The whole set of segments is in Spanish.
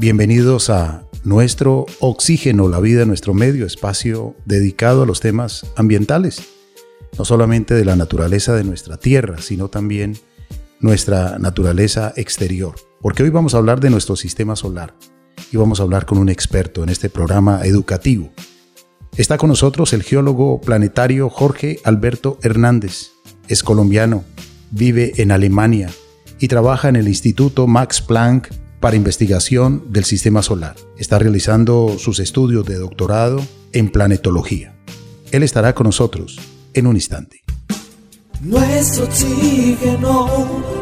Bienvenidos a nuestro Oxígeno, la vida, nuestro medio, espacio dedicado a los temas ambientales, no solamente de la naturaleza de nuestra tierra, sino también nuestra naturaleza exterior. Porque hoy vamos a hablar de nuestro sistema solar y vamos a hablar con un experto en este programa educativo. Está con nosotros el geólogo planetario Jorge Alberto Hernández. Es colombiano, vive en Alemania y trabaja en el Instituto Max Planck para investigación del sistema solar. Está realizando sus estudios de doctorado en planetología. Él estará con nosotros en un instante. Nuestro oxígeno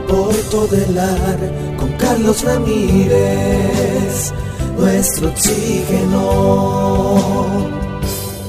por todo el ar con Carlos Ramírez. Nuestro oxígeno.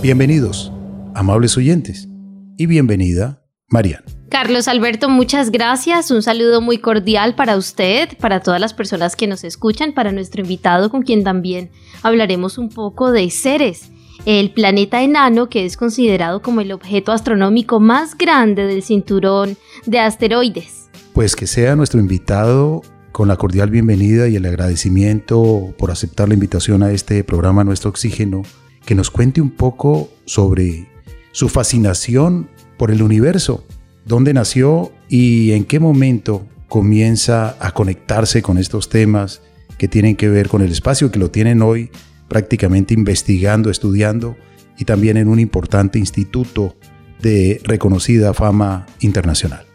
Bienvenidos, amables oyentes, y bienvenida, Mariana. Carlos Alberto, muchas gracias. Un saludo muy cordial para usted, para todas las personas que nos escuchan, para nuestro invitado con quien también hablaremos un poco de Ceres, el planeta enano que es considerado como el objeto astronómico más grande del cinturón de asteroides. Pues que sea nuestro invitado con la cordial bienvenida y el agradecimiento por aceptar la invitación a este programa Nuestro Oxígeno, que nos cuente un poco sobre su fascinación por el universo dónde nació y en qué momento comienza a conectarse con estos temas que tienen que ver con el espacio, que lo tienen hoy prácticamente investigando, estudiando y también en un importante instituto de reconocida fama internacional.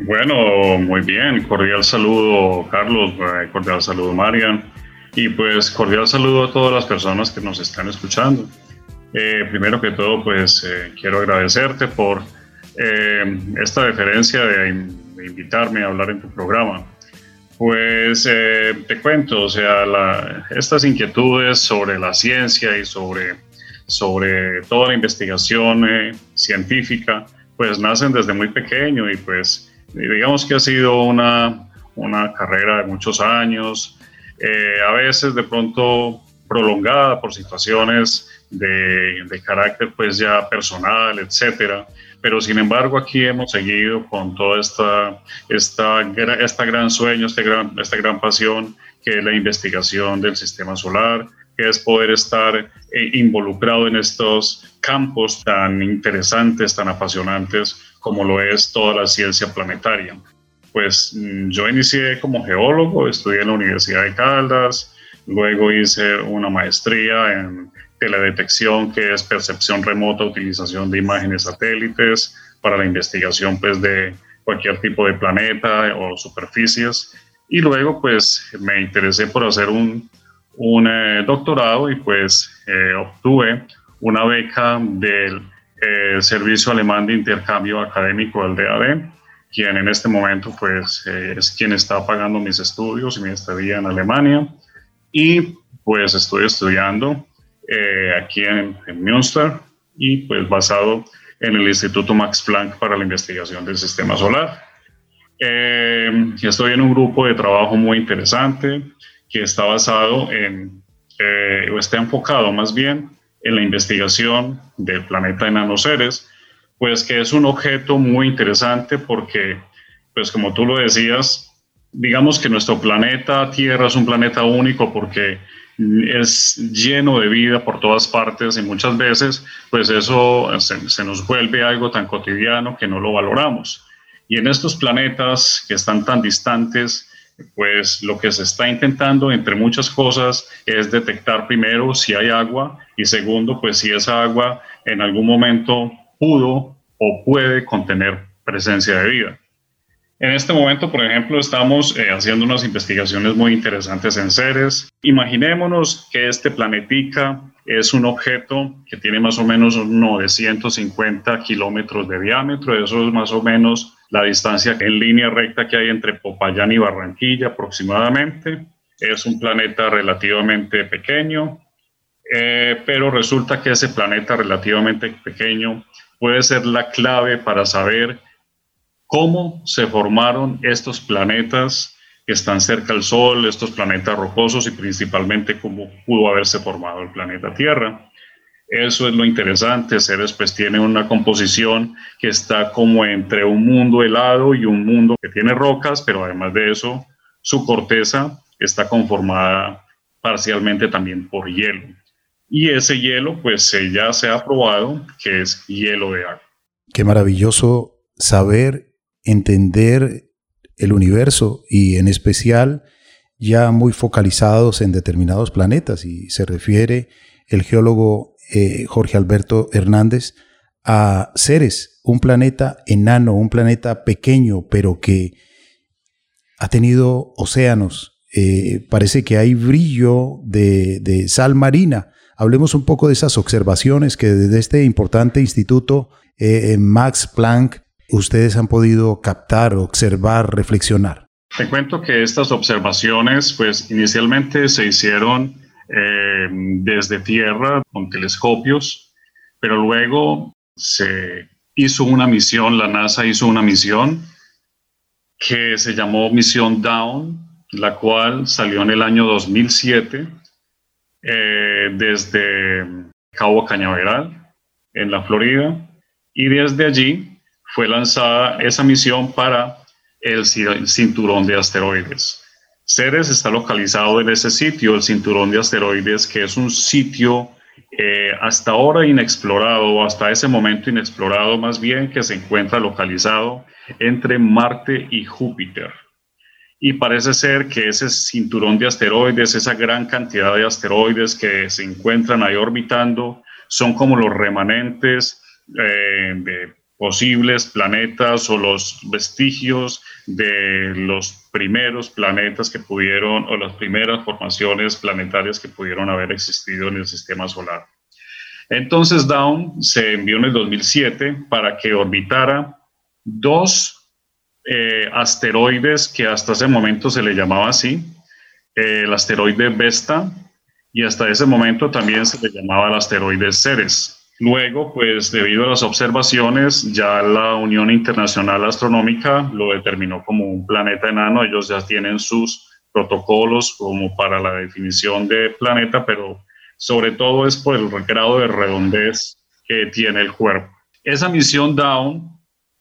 Bueno, muy bien, cordial saludo Carlos, eh, cordial saludo Marian y pues cordial saludo a todas las personas que nos están escuchando. Eh, primero que todo, pues eh, quiero agradecerte por eh, esta deferencia de, invitarme a hablar en tu programa. Pues eh, te cuento, o sea, estas inquietudes sobre la ciencia y sobre, sobre toda la investigación eh, científica, pues nacen desde muy pequeño y pues digamos que ha sido una, una carrera de muchos años, a veces de pronto prolongada por situaciones de, de carácter pues ya personal, etcétera pero sin embargo aquí hemos seguido con toda esta, esta, esta gran sueño, este gran, esta gran pasión que es la investigación del sistema solar, que es poder estar eh, involucrado en estos campos tan interesantes, tan apasionantes como lo es toda la ciencia planetaria. Pues mm, yo inicié como geólogo, estudié en la Universidad de Caldas, luego hice una maestría en teledetección, que es percepción remota, utilización de imágenes satélites para la investigación pues, de cualquier tipo de planeta o superficies. Y luego pues me interesé por hacer un, un eh, doctorado y pues eh, obtuve una beca del eh, Servicio Alemán de Intercambio Académico, el DAD, quien en este momento pues es quien está pagando mis estudios y mi estadía en Alemania. Y pues estoy estudiando eh, aquí en, Münster y pues basado en el Instituto Max Planck para la investigación del sistema solar. Eh, estoy en un grupo de trabajo muy interesante que está basado en, eh, o está enfocado más bien en la investigación del planeta enano Ceres, pues que es un objeto muy interesante porque, pues como tú lo decías, digamos que nuestro planeta Tierra es un planeta único porque es lleno de vida por todas partes y muchas veces pues eso se, nos vuelve algo tan cotidiano que no lo valoramos. Y en estos planetas que están tan distantes, pues lo que se está intentando, entre muchas cosas, es detectar primero si hay agua y segundo, pues si esa agua en algún momento pudo o puede contener presencia de vida. En este momento, por ejemplo, estamos eh, haciendo unas investigaciones muy interesantes en Ceres. Imaginémonos que este planetica es un objeto que tiene más o menos 950 kilómetros de diámetro. Eso es más o menos la distancia en línea recta que hay entre Popayán y Barranquilla aproximadamente. Es un planeta relativamente pequeño, eh, pero resulta que ese planeta relativamente pequeño puede ser la clave para saber cómo se formaron estos planetas que están cerca del Sol, estos planetas rocosos y principalmente cómo pudo haberse formado el planeta Tierra. Eso es lo interesante, Ceres pues tiene una composición que está como entre un mundo helado y un mundo que tiene rocas, pero además de eso, su corteza está conformada parcialmente también por hielo. Y ese hielo, pues ya se ha probado que es hielo de agua. Qué maravilloso saber, entender el universo y en especial ya muy focalizados en determinados planetas y se refiere el geólogo eh, Jorge Alberto Hernández a Ceres, un planeta enano, un planeta pequeño, pero que ha tenido océanos. Eh, parece que hay brillo de, sal marina. Hablemos un poco de esas observaciones que desde este importante instituto eh, Max Planck ustedes han podido captar, observar, reflexionar. Te cuento que estas observaciones, pues inicialmente se hicieron eh, desde tierra con telescopios, pero luego se hizo una misión, la NASA hizo una misión que se llamó Misión Down, la cual salió en el año 2007 eh, desde Cabo Cañaveral, en la Florida, y desde allí fue lanzada esa misión para el cinturón de asteroides. Ceres está localizado en ese sitio, el cinturón de asteroides, que es un sitio eh, hasta ahora inexplorado, hasta ese momento inexplorado más bien, que se encuentra localizado entre Marte y Júpiter. Y parece ser que ese cinturón de asteroides, esa gran cantidad de asteroides que se encuentran ahí orbitando, son como los remanentes eh, de posibles planetas o los vestigios de los primeros planetas que pudieron o las primeras formaciones planetarias que pudieron haber existido en el sistema solar. Entonces Down se envió en el 2007 para que orbitara dos eh, asteroides que hasta ese momento se le llamaba así, el asteroide Vesta y hasta ese momento también se le llamaba el asteroide Ceres. Luego, pues debido a las observaciones, ya la Unión Internacional Astronómica lo determinó como un planeta enano. Ellos ya tienen sus protocolos como para la definición de planeta, pero sobre todo es por el grado de redondez que tiene el cuerpo. Esa misión Down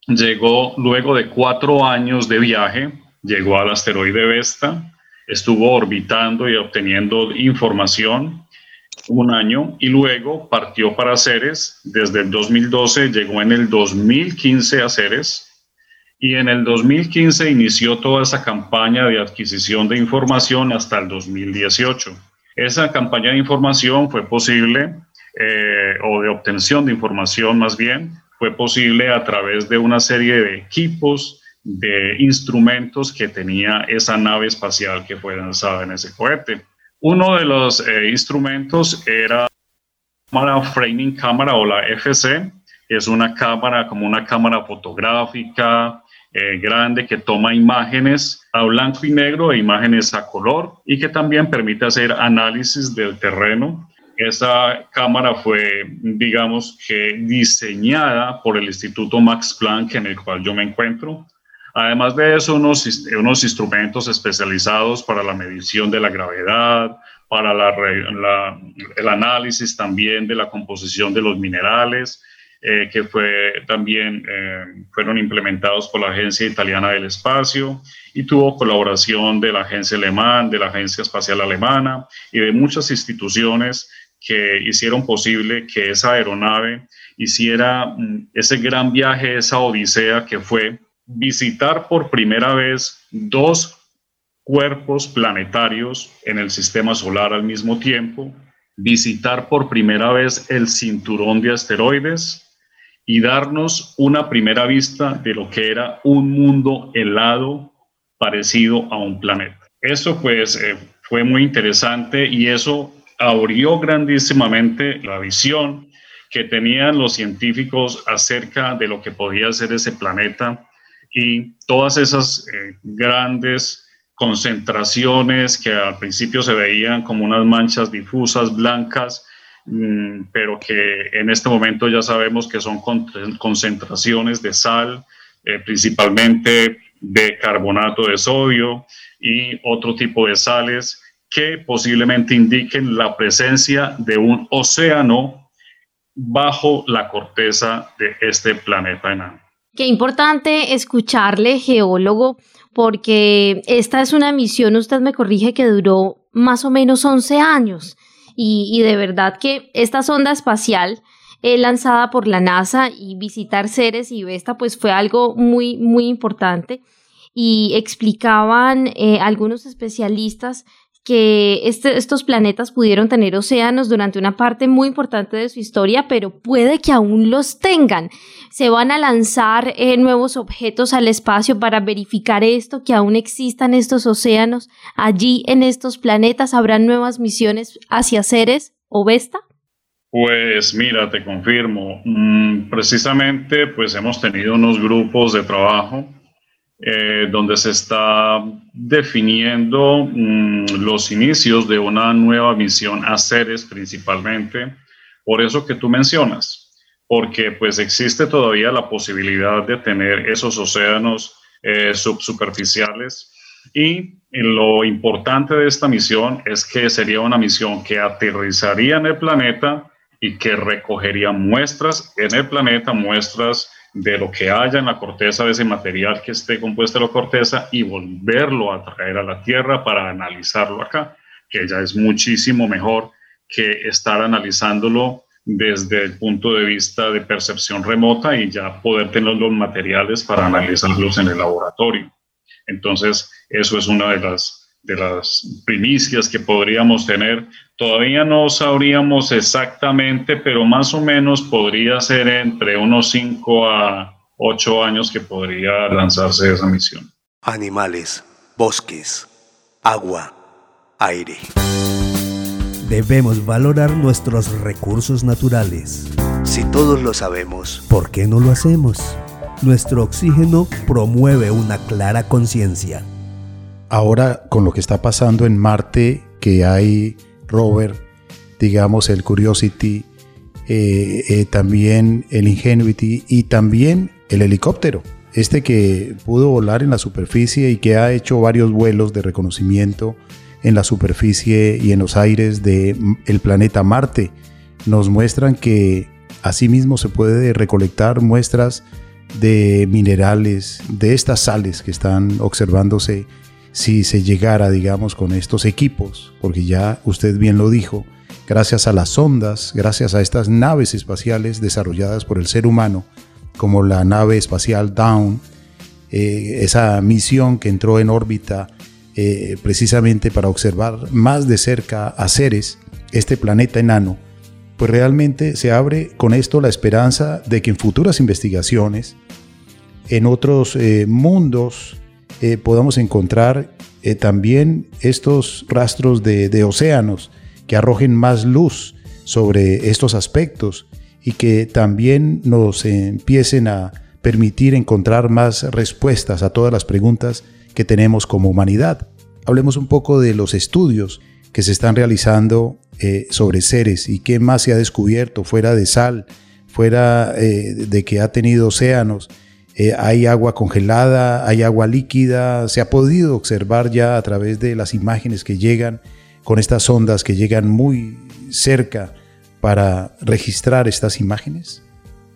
llegó luego de cuatro años de viaje, llegó al asteroide Vesta, estuvo orbitando y obteniendo información un año y luego partió para Ceres. Desde el 2012 llegó en el 2015 a Ceres y en el 2015 inició toda esa campaña de adquisición de información hasta el 2018. Esa campaña de información fue posible, eh, o de obtención de información más bien, fue posible a través de una serie de equipos, de instrumentos que tenía esa nave espacial que fue lanzada en ese cohete. Uno de los eh, instrumentos era cámara framing cámara o la FC. Es una cámara como una cámara fotográfica eh, grande que toma imágenes a blanco y negro e imágenes a color y que también permite hacer análisis del terreno. Esta cámara fue, digamos que, diseñada por el Instituto Max Planck en el cual yo me encuentro Además de eso, unos, instrumentos especializados para la medición de la gravedad, para el análisis también de la composición de los minerales, eh, que fue, también eh, fueron implementados por la Agencia Italiana del Espacio y tuvo colaboración de la Agencia Alemán, de la Agencia Espacial Alemana y de muchas instituciones que hicieron posible que esa aeronave hiciera mm, ese gran viaje, esa odisea que fue visitar por primera vez dos cuerpos planetarios en el sistema solar al mismo tiempo, visitar por primera vez el cinturón de asteroides y darnos una primera vista de lo que era un mundo helado parecido a un planeta. Eso pues eh, fue muy interesante y eso abrió grandísimamente la visión que tenían los científicos acerca de lo que podía ser ese planeta y todas esas eh, grandes concentraciones que al principio se veían como unas manchas difusas blancas, mm, pero que en este momento ya sabemos que son concentraciones de sal, eh, principalmente de carbonato de sodio y otro tipo de sales que posiblemente indiquen la presencia de un océano bajo la corteza de este planeta enano. Qué importante escucharle, geólogo, porque esta es una misión, usted me corrige, que duró más o menos 11 años. Y, de verdad que esta sonda espacial eh, lanzada por la NASA y visitar Ceres y Vesta pues fue algo muy, muy importante. Y explicaban eh, algunos especialistas que este, estos planetas pudieron tener océanos durante una parte muy importante de su historia, pero puede que aún los tengan. Se van a lanzar eh, nuevos objetos al espacio para verificar esto, que aún existan estos océanos. Allí en estos planetas habrán nuevas misiones hacia Ceres o Vesta. Pues mira, te confirmo. Mm, precisamente, pues hemos tenido unos grupos de trabajo eh, donde se está definiendo mm, los inicios de una nueva misión a Ceres principalmente, por eso que tú mencionas, porque pues existe todavía la posibilidad de tener esos océanos eh, subsuperficiales y lo importante de esta misión es que sería una misión que aterrizaría en el planeta y que recogería muestras en el planeta, muestras de lo que haya en la corteza de ese material que esté compuesto de la corteza y volverlo a traer a la tierra para analizarlo acá, que ya es muchísimo mejor que estar analizándolo desde el punto de vista de percepción remota y ya poder tener los materiales para analizarlos en el laboratorio. Entonces, eso es una de las de las primicias que podríamos tener. Todavía no sabríamos exactamente, pero más o menos podría ser entre unos 5 a 8 años que podría lanzarse esa misión. Animales, bosques, agua, aire. Debemos valorar nuestros recursos naturales. Si todos lo sabemos, ¿por qué no lo hacemos? Nuestro oxígeno promueve una clara conciencia ahora con lo que está pasando en Marte, que hay rover, digamos el Curiosity, eh, eh, también el Ingenuity y también el helicóptero. Este que pudo volar en la superficie y que ha hecho varios vuelos de reconocimiento en la superficie y en los aires del el planeta Marte, nos muestran que asimismo se puede recolectar muestras de minerales, de estas sales que están observándose si se llegara, digamos, con estos equipos, porque ya usted bien lo dijo, gracias a las sondas, gracias a estas naves espaciales desarrolladas por el ser humano, como la nave espacial Down, eh, esa misión que entró en órbita eh, precisamente para observar más de cerca a Ceres, este planeta enano, pues realmente se abre con esto la esperanza de que en futuras investigaciones, en otros eh, mundos, eh, podamos encontrar eh, también estos rastros de, océanos que arrojen más luz sobre estos aspectos y que también nos empiecen a permitir encontrar más respuestas a todas las preguntas que tenemos como humanidad. Hablemos un poco de los estudios que se están realizando eh, sobre seres y qué más se ha descubierto fuera de sal, fuera de que ha tenido océanos eh, hay agua congelada, hay agua líquida, se ha podido observar ya a través de las imágenes que llegan con estas ondas que llegan muy cerca para registrar estas imágenes?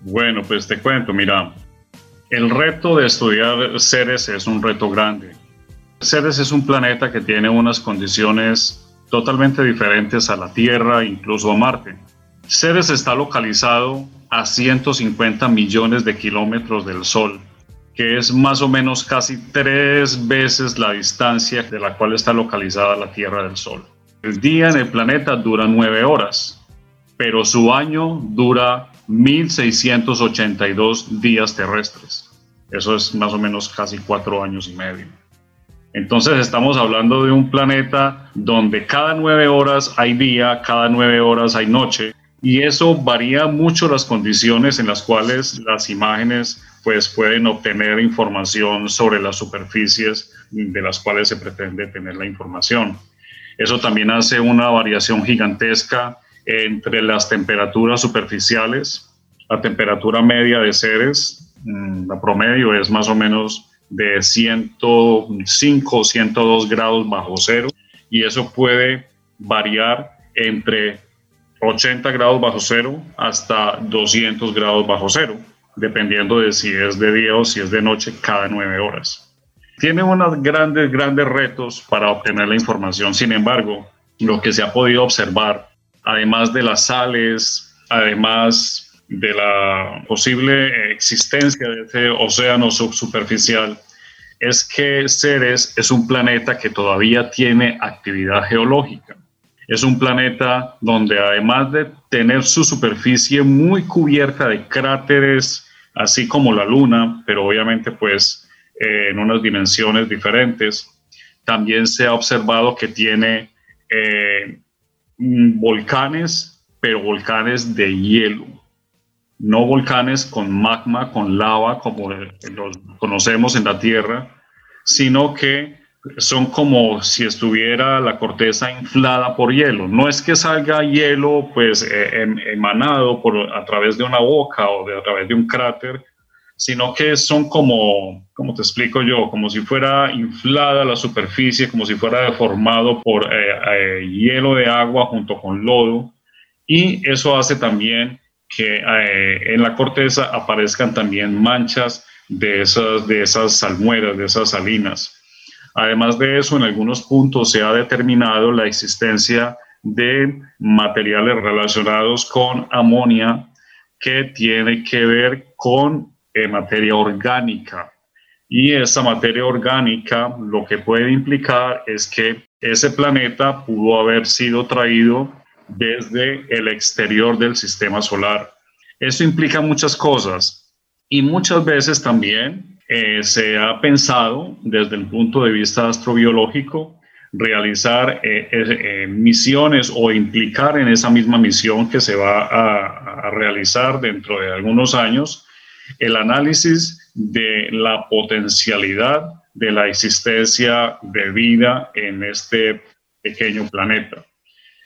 Bueno, pues te cuento, mira, el reto de estudiar Ceres es un reto grande. Ceres es un planeta que tiene unas condiciones totalmente diferentes a la Tierra, incluso a Marte. Ceres está localizado a 150 millones de kilómetros del Sol, que es más o menos casi tres veces la distancia de la cual está localizada la Tierra del Sol. El día en el planeta dura nueve horas, pero su año dura 1682 días terrestres. Eso es más o menos casi cuatro años y medio. Entonces estamos hablando de un planeta donde cada nueve horas hay día, cada nueve horas hay noche, y eso varía mucho las condiciones en las cuales las imágenes pues pueden obtener información sobre las superficies de las cuales se pretende tener la información. Eso también hace una variación gigantesca entre las temperaturas superficiales. La temperatura media de Ceres, mm, la promedio es más o menos de 105 o 102 grados bajo cero y eso puede variar entre 80 grados bajo cero hasta 200 grados bajo cero, dependiendo de si es de día o si es de noche cada nueve horas. tiene unos grandes, grandes retos para obtener la información. Sin embargo, lo que se ha podido observar, además de las sales, además de la posible existencia de ese océano subsuperficial, es que Ceres es un planeta que todavía tiene actividad geológica. Es un planeta donde además de tener su superficie muy cubierta de cráteres, así como la Luna, pero obviamente pues eh, en unas dimensiones diferentes, también se ha observado que tiene eh, volcanes, pero volcanes de hielo. No volcanes con magma, con lava, como los conocemos en la Tierra, sino que son como si estuviera la corteza inflada por hielo. No es que salga hielo pues eh, em, emanado por, a través de una boca o de, a través de un cráter, sino que son como, como te explico yo, como si fuera inflada la superficie, como si fuera deformado por eh, eh, hielo de agua junto con lodo. Y eso hace también que eh, en la corteza aparezcan también manchas de esas, de esas salmueras, de esas salinas. Además de eso, en algunos puntos se ha determinado la existencia de materiales relacionados con amonia que tiene que ver con eh, materia orgánica. Y esa materia orgánica lo que puede implicar es que ese planeta pudo haber sido traído desde el exterior del sistema solar. Eso implica muchas cosas y muchas veces también eh, se ha pensado desde el punto de vista astrobiológico realizar eh, eh, misiones o implicar en esa misma misión que se va a, a realizar dentro de algunos años el análisis de la potencialidad de la existencia de vida en este pequeño planeta.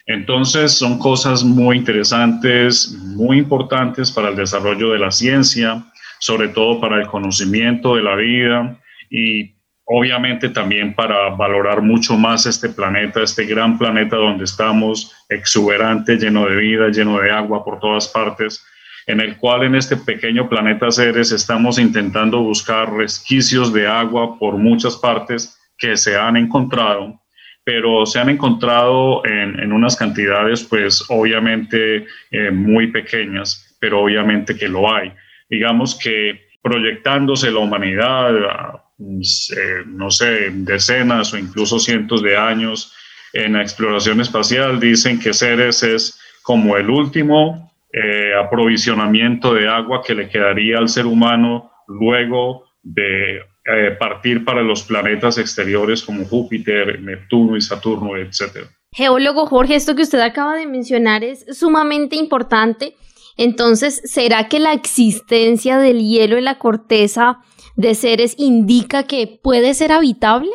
Entonces son cosas muy interesantes, muy importantes para el desarrollo de la ciencia, sobre todo para el conocimiento de la vida y obviamente también para valorar mucho más este planeta, este gran planeta donde estamos, exuberante, lleno de vida, lleno de agua por todas partes, en el cual en este pequeño planeta Ceres estamos intentando buscar resquicios de agua por muchas partes que se han encontrado pero se han encontrado en, unas cantidades, pues obviamente eh, muy pequeñas, pero obviamente que lo hay. Digamos que proyectándose la humanidad, eh, no sé, decenas o incluso cientos de años en la exploración espacial, dicen que Ceres es como el último eh, aprovisionamiento de agua que le quedaría al ser humano luego de eh, partir para los planetas exteriores como Júpiter, Neptuno y Saturno, etc. Geólogo Jorge, esto que usted acaba de mencionar es sumamente importante. Entonces, ¿será que la existencia del hielo en la corteza de seres indica que puede ser habitable?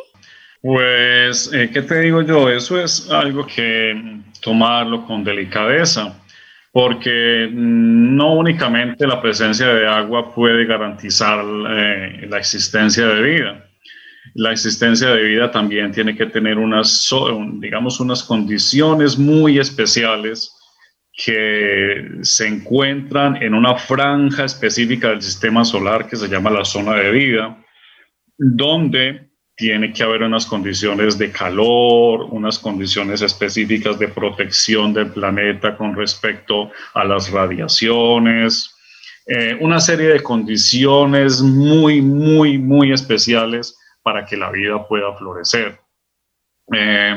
Pues, eh, ¿qué te digo yo? Eso es algo que tomarlo con delicadeza porque no únicamente la presencia de agua puede garantizar eh, la existencia de vida. La existencia de vida también tiene que tener unas, digamos, unas condiciones muy especiales que se encuentran en una franja específica del sistema solar que se llama la zona de vida, donde tiene que haber unas condiciones de calor, unas condiciones específicas de protección del planeta con respecto a las radiaciones, eh, una serie de condiciones muy, muy, muy especiales para que la vida pueda florecer. Eh,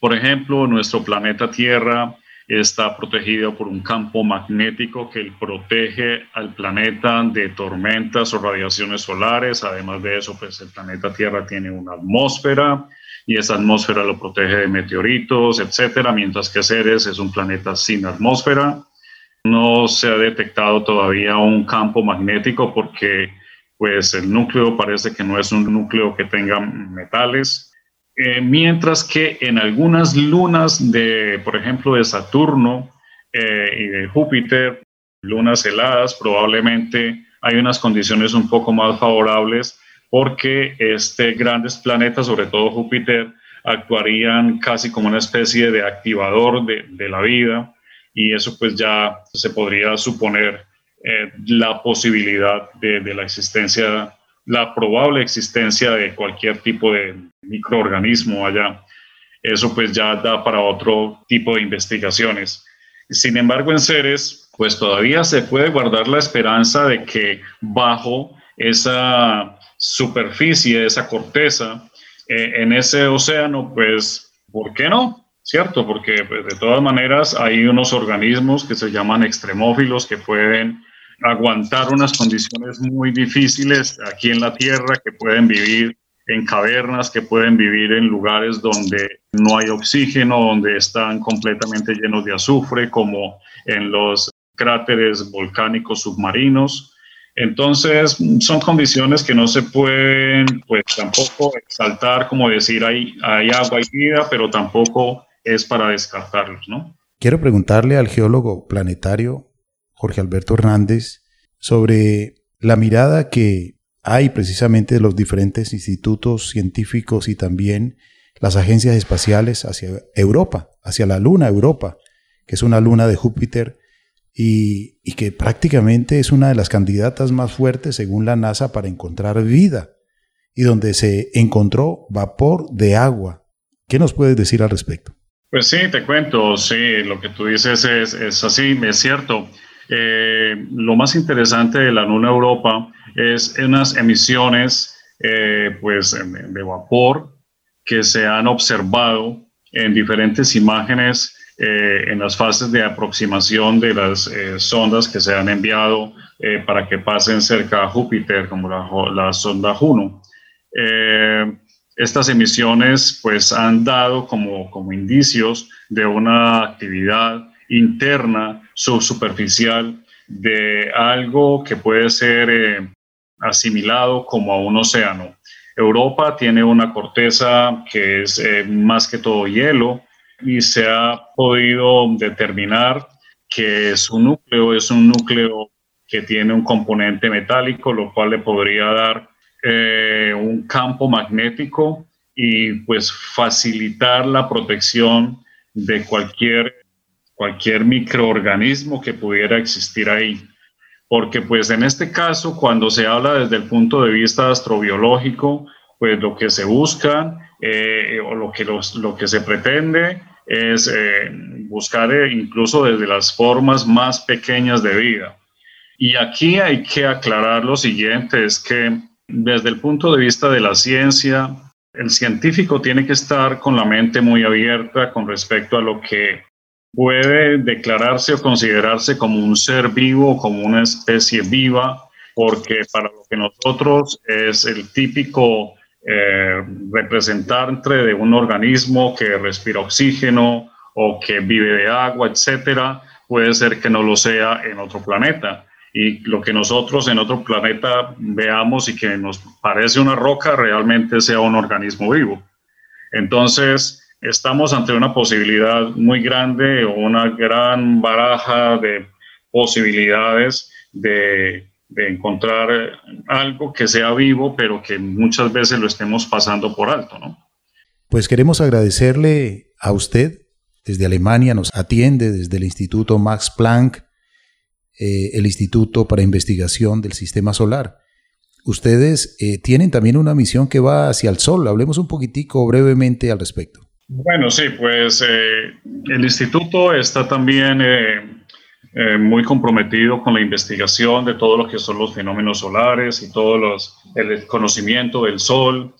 por ejemplo, nuestro planeta Tierra está protegido por un campo magnético que protege al planeta de tormentas o radiaciones solares. Además de eso, pues el planeta Tierra tiene una atmósfera y esa atmósfera lo protege de meteoritos, etcétera, mientras que Ceres es un planeta sin atmósfera. No se ha detectado todavía un campo magnético porque pues el núcleo parece que no es un núcleo que tenga metales eh, mientras que en algunas lunas de, por ejemplo, de Saturno eh, y de Júpiter, lunas heladas, probablemente hay unas condiciones un poco más favorables porque este grandes planetas, sobre todo Júpiter, actuarían casi como una especie de activador de, la vida y eso pues ya se podría suponer eh, la posibilidad de, de, la existencia la probable existencia de cualquier tipo de microorganismo allá. Eso pues ya da para otro tipo de investigaciones. Sin embargo, en Ceres, pues todavía se puede guardar la esperanza de que bajo esa superficie, esa corteza, eh, en ese océano, pues, ¿por qué no? ¿Cierto? Porque pues, de todas maneras hay unos organismos que se llaman extremófilos que pueden aguantar unas condiciones muy difíciles aquí en la Tierra, que pueden vivir en cavernas, que pueden vivir en lugares donde no hay oxígeno, donde están completamente llenos de azufre, como en los cráteres volcánicos submarinos. Entonces, son condiciones que no se pueden, pues tampoco exaltar como decir hay, hay agua y vida, pero tampoco es para descartarlos, ¿no? Quiero preguntarle al geólogo planetario Jorge Alberto Hernández sobre la mirada que hay precisamente de los diferentes institutos científicos y también las agencias espaciales hacia Europa, hacia la luna Europa, que es una luna de Júpiter y, que prácticamente es una de las candidatas más fuertes según la NASA para encontrar vida y donde se encontró vapor de agua. ¿Qué nos puedes decir al respecto? Pues sí, te cuento, sí, lo que tú dices es, así, es cierto. Eh, lo más interesante de la Luna Europa es unas emisiones eh, pues, de vapor que se han observado en diferentes imágenes eh, en las fases de aproximación de las eh, sondas que se han enviado eh, para que pasen cerca a Júpiter, como la, la sonda Juno. estas emisiones pues han dado como, como indicios de una actividad interna subsuperficial de algo que puede ser asimilado como a un océano. Europa tiene una corteza que es más que todo hielo, y se ha podido determinar que su núcleo es un núcleo que tiene un componente metálico, lo cual le podría dar eh, un campo magnético y pues facilitar la protección de cualquier, cualquier microorganismo que pudiera existir ahí. Porque pues en este caso, cuando se habla desde el punto de vista astrobiológico, pues lo que se busca eh, o lo que, lo que se pretende es eh, buscar eh, incluso desde las formas más pequeñas de vida. Y aquí hay que aclarar lo siguiente, es que desde el punto de vista de la ciencia, el científico tiene que estar con la mente muy abierta con respecto a lo que puede declararse o considerarse como un ser vivo, como una especie viva, porque para lo que nosotros es el típico eh, representante de un organismo que respira oxígeno o que vive de agua, etcétera, puede ser que no lo sea en otro planeta. Y lo que nosotros en otro planeta veamos y que nos parece una roca realmente sea un organismo vivo. Entonces, estamos ante una posibilidad muy grande o una gran baraja de posibilidades de encontrar algo que sea vivo, pero que muchas veces lo estemos pasando por alto, ¿no? Pues queremos agradecerle a usted. Desde Alemania nos atiende desde el Instituto Max Planck, eh, el Instituto para Investigación del Sistema Solar. Ustedes eh, tienen también una misión que va hacia el Sol. Hablemos un poquitico brevemente al respecto. Bueno, sí, pues el instituto está también eh, muy comprometido con la investigación de todo lo que son los fenómenos solares y todo los, el conocimiento del Sol,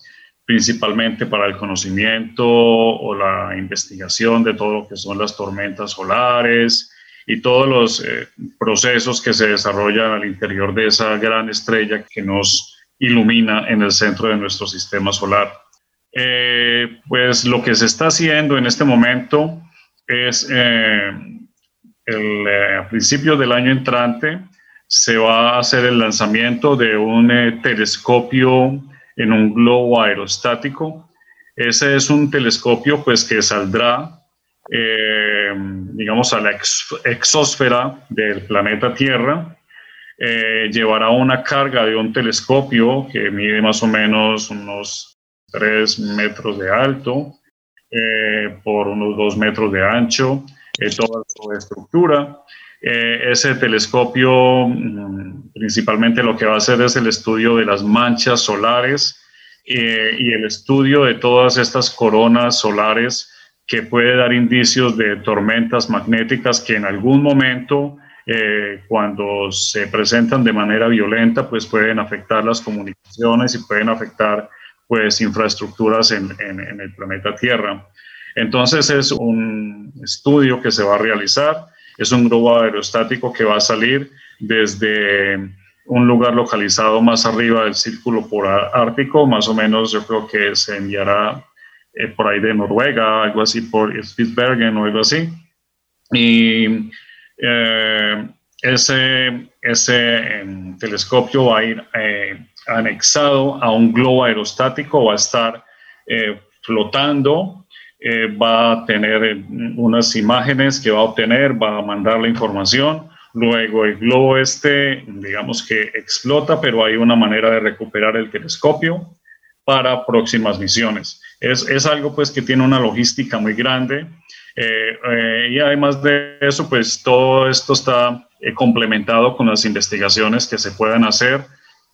principalmente para el conocimiento o la investigación de todo lo que son las tormentas solares y todos los eh, procesos que se desarrollan al interior de esa gran estrella que nos ilumina en el centro de nuestro sistema solar. Eh, pues lo que se está haciendo en este momento es el, eh, a principios del año entrante se va a hacer el lanzamiento de un eh, telescopio en un globo aerostático. Ese es un telescopio pues que saldrá, eh, digamos, a la exósfera del planeta Tierra. llevará una carga de un telescopio que mide más o menos unos 3 metros de alto por unos 2 metros de ancho toda su estructura. Eh, ese telescopio mm, principalmente lo que va a hacer es el estudio de las manchas solares eh, y el estudio de todas estas coronas solares que puede dar indicios de tormentas magnéticas que en algún momento, eh, cuando se presentan de manera violenta, pues pueden afectar las comunicaciones y pueden afectar pues infraestructuras en, el planeta Tierra. Entonces es un estudio que se va a realizar es un globo aerostático que va a salir desde un lugar localizado más arriba del círculo polar ártico, más o menos yo creo que se enviará eh, por ahí de Noruega, algo así por Spitsbergen o algo así. Y eh, ese, ese em, telescopio va a ir eh, anexado a un globo aerostático, va a estar flotando eh, va a tener eh, unas imágenes que va a obtener, va a mandar la información. Luego el globo este, digamos que explota, pero hay una manera de recuperar el telescopio para próximas misiones. Es, es algo pues que tiene una logística muy grande eh, y además de eso pues todo esto está complementado con las investigaciones que se pueden hacer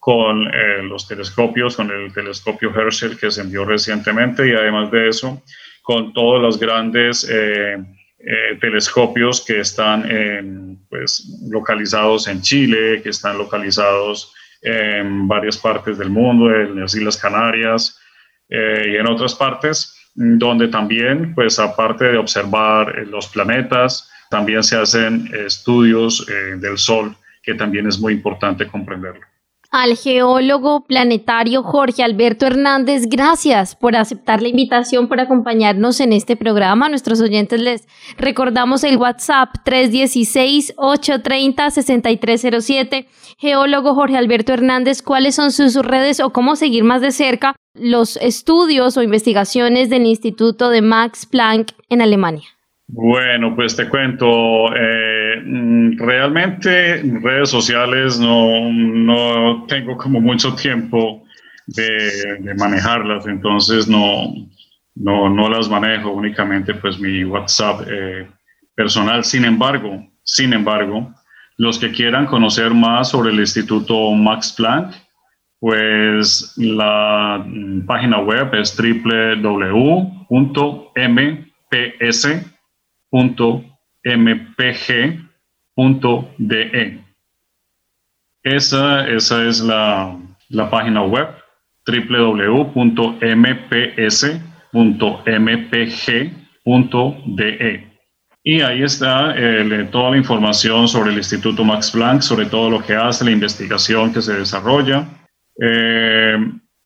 con los telescopios, con el telescopio Herschel que se envió recientemente y además de eso con todos los grandes eh, eh, telescopios que están pues, localizados en Chile, que están localizados en varias partes del mundo, en las Islas Canarias eh, y en otras partes, donde también, pues aparte de observar los planetas, también se hacen estudios del Sol, que también es muy importante comprenderlo al geólogo planetario Jorge Alberto Hernández. Gracias por aceptar la invitación, por acompañarnos en este programa. A nuestros oyentes les recordamos el WhatsApp 316-830-6307. Geólogo Jorge Alberto Hernández, ¿cuáles son sus redes o cómo seguir más de cerca los estudios o investigaciones del Instituto de Max Planck en Alemania? Bueno, pues te cuento, eh, mm, realmente redes sociales no, no, tengo como mucho tiempo de, manejarlas, entonces no, no, no, las manejo, únicamente pues mi WhatsApp eh, personal. Sin embargo, sin embargo, los que quieran conocer más sobre el Instituto Max Planck, pues la mm, página web es www.mps mpg.de. Esa, esa es la, la página web www.mps.mpg.de. Y ahí está eh, toda la información sobre el Instituto Max Planck, sobre todo lo que hace, la investigación que se desarrolla. Eh,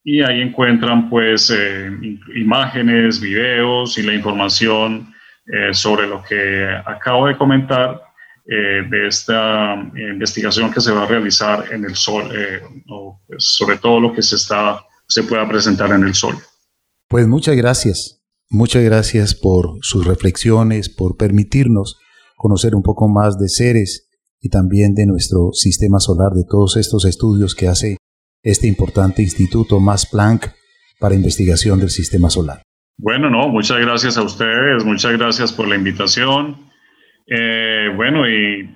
y ahí encuentran pues eh, imágenes, videos y la información eh, sobre lo que acabo de comentar eh, de esta investigación que se va a realizar en el Sol, eh, pues, sobre todo lo que se, está, se pueda presentar en el Sol. Pues muchas gracias, muchas gracias por sus reflexiones, por permitirnos conocer un poco más de seres y también de nuestro sistema solar, de todos estos estudios que hace este importante instituto Max Planck para investigación del sistema solar. Bueno, no, muchas gracias a ustedes, muchas gracias por la invitación. Eh, bueno, y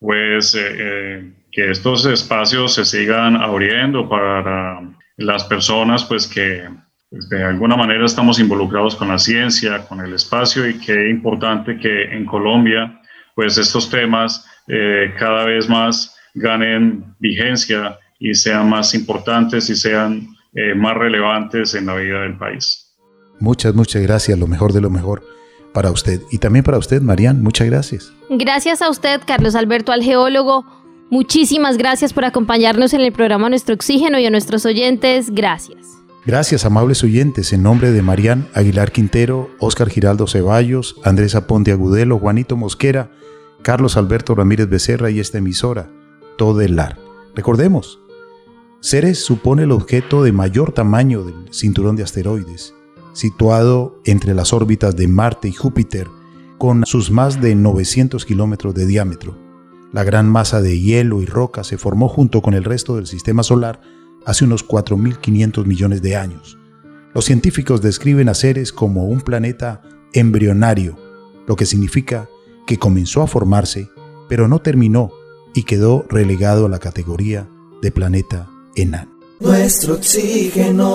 pues eh, eh, que estos espacios se sigan abriendo para las personas pues que pues, de alguna manera estamos involucrados con la ciencia, con el espacio y qué importante que en Colombia pues estos temas cada vez más ganen vigencia y sean más importantes y sean más relevantes en la vida del país. Muchas, muchas gracias, lo mejor de lo mejor para usted. Y también para usted, Marían, muchas gracias. Gracias a usted, Carlos Alberto, al geólogo. Muchísimas gracias por acompañarnos en el programa Nuestro Oxígeno y a nuestros oyentes, gracias. Gracias, amables oyentes, en nombre de Marían Aguilar Quintero, Óscar Giraldo Ceballos, Andrés Aponte Agudelo, Juanito Mosquera, Carlos Alberto Ramírez Becerra y esta emisora, todo el LAR. Recordemos, Ceres supone el objeto de mayor tamaño del cinturón de asteroides situado entre las órbitas de Marte y Júpiter, con sus más de 900 kilómetros de diámetro. La gran masa de hielo y roca se formó junto con el resto del sistema solar hace unos 4.500 millones de años. Los científicos describen a Ceres como un planeta embrionario, lo que significa que comenzó a formarse pero no terminó y quedó relegado a la categoría de planeta enano. Nuestro oxígeno.